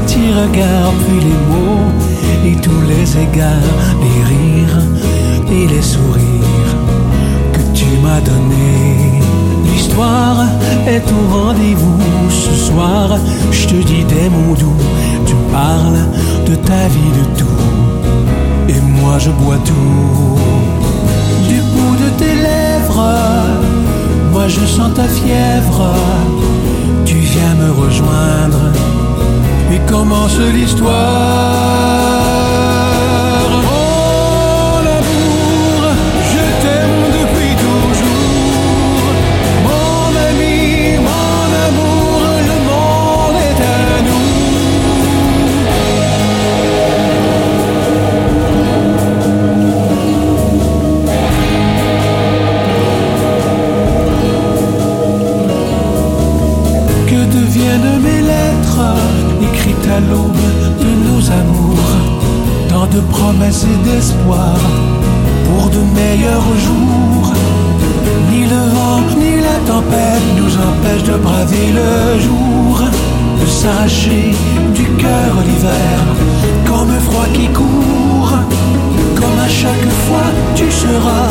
regards, puis les mots, et tous les égards, les rires et les sourires que tu m'as donnés. L'histoire est au rendez-vous ce soir. Je te dis des mots doux, tu parles de ta vie, de tout. Et moi je bois tout. Du bout de tes lèvres, moi je sens ta fièvre. Tu viens me rejoindre et commence l'histoire. Mon amour, je t'aime depuis toujours. Mon ami, mon amour, le monde est à nous. Que deviennent mes lettres l'aube de nos amours Tant de promesses et d'espoir pour de meilleurs jours. Ni le vent ni la tempête nous empêchent de braver le jour. De s'arracher du cœur l'hiver Comme un froid qui court Comme à chaque fois tu seras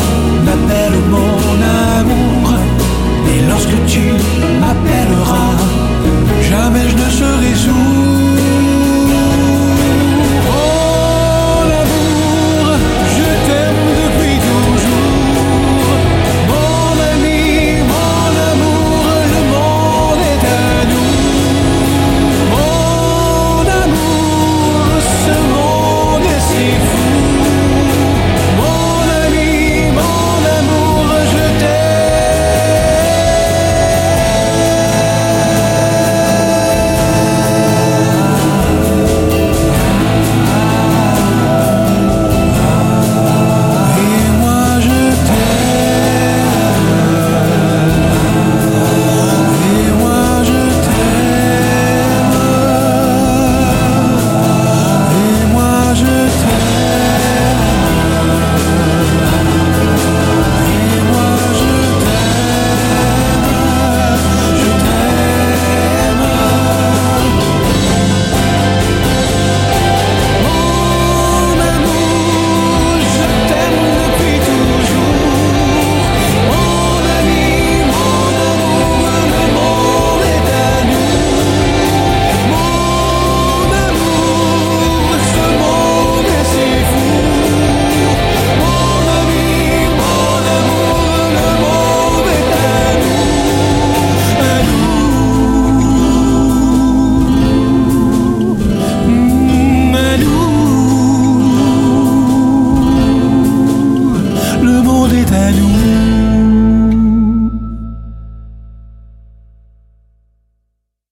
nous. Le